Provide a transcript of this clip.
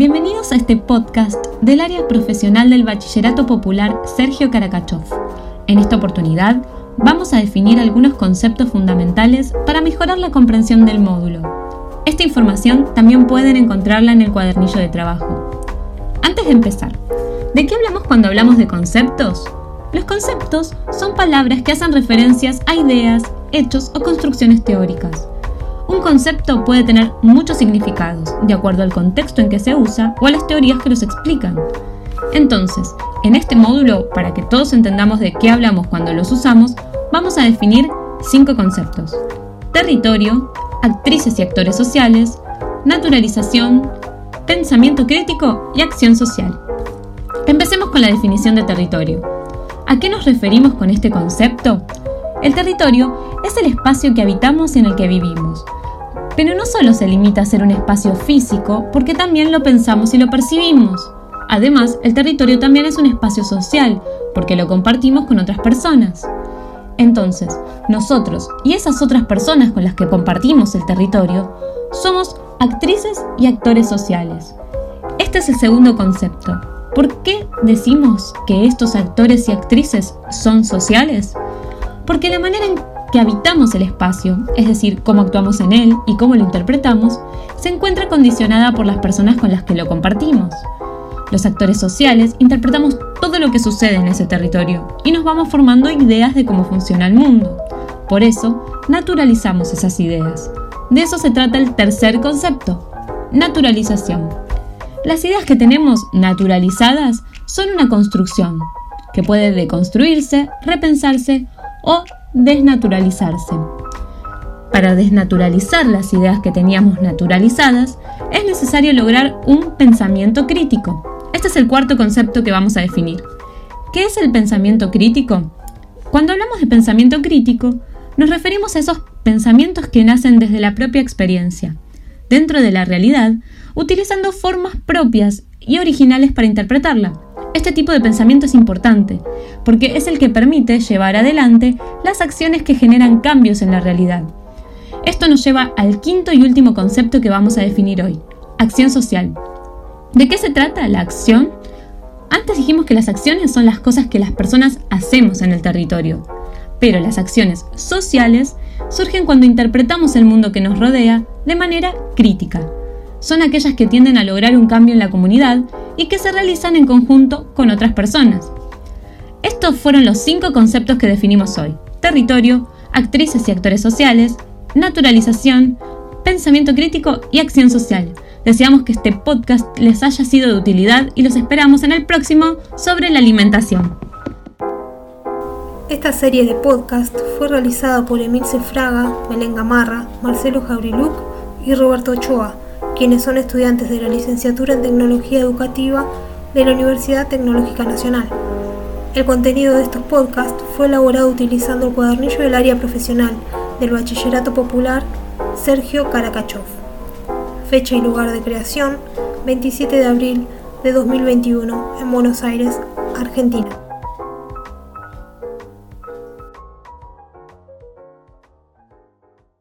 Bienvenidos a este podcast del área profesional del Bachillerato Popular Sergio Karakachov. En esta oportunidad vamos a definir algunos conceptos fundamentales para mejorar la comprensión del módulo. Esta información también pueden encontrarla en el cuadernillo de trabajo. Antes de empezar, ¿de qué hablamos cuando hablamos de conceptos? Los conceptos son palabras que hacen referencias a ideas, hechos o construcciones teóricas. Un concepto puede tener muchos significados, de acuerdo al contexto en que se usa o a las teorías que los explican. Entonces, en este módulo, para que todos entendamos de qué hablamos cuando los usamos, vamos a definir cinco conceptos. Territorio, actrices y actores sociales, naturalización, pensamiento crítico y acción social. Empecemos con la definición de territorio. ¿A qué nos referimos con este concepto? El territorio es el espacio que habitamos y en el que vivimos, pero no solo se limita a ser un espacio físico, porque también lo pensamos y lo percibimos. Además, el territorio también es un espacio social, porque lo compartimos con otras personas. Entonces, nosotros y esas otras personas con las que compartimos el territorio, somos actrices y actores sociales. Este es el segundo concepto. ¿Por qué decimos que estos actores y actrices son sociales? Porque la manera en que habitamos el espacio, es decir, cómo actuamos en él y cómo lo interpretamos, se encuentra condicionada por las personas con las que lo compartimos. Los actores sociales interpretamos todo lo que sucede en ese territorio y nos vamos formando ideas de cómo funciona el mundo. Por eso, naturalizamos esas ideas. De eso se trata el tercer concepto, naturalización. Las ideas que tenemos naturalizadas son una construcción, que puede deconstruirse, repensarse o desnaturalizarse. Para desnaturalizar las ideas que teníamos naturalizadas, es necesario lograr un pensamiento crítico. Este es el cuarto concepto que vamos a definir. ¿Qué es el pensamiento crítico? Cuando hablamos de pensamiento crítico, nos referimos a esos pensamientos que nacen desde la propia experiencia, dentro de la realidad, utilizando formas propias y originales para interpretarla. Este tipo de pensamiento es importante, porque es el que permite llevar adelante las acciones que generan cambios en la realidad. Esto nos lleva al quinto y último concepto que vamos a definir hoy, acción social. ¿De qué se trata la acción? Antes dijimos que las acciones son las cosas que las personas hacemos en el territorio, pero las acciones sociales surgen cuando interpretamos el mundo que nos rodea de manera crítica. Son aquellas que tienden a lograr un cambio en la comunidad y que se realizan en conjunto con otras personas. Estos fueron los cinco conceptos que definimos hoy. Territorio, actrices y actores sociales, naturalización, pensamiento crítico y acción social. Deseamos que este podcast les haya sido de utilidad y los esperamos en el próximo sobre la alimentación. Esta serie de podcast fue realizada por Emilce Fraga, Belén Gamarra, Marcelo Jaureluc y Roberto Ochoa quienes son estudiantes de la licenciatura en Tecnología Educativa de la Universidad Tecnológica Nacional. El contenido de estos podcasts fue elaborado utilizando el cuadernillo del área profesional del Bachillerato Popular Sergio Karakachov. Fecha y lugar de creación 27 de abril de 2021 en Buenos Aires, Argentina.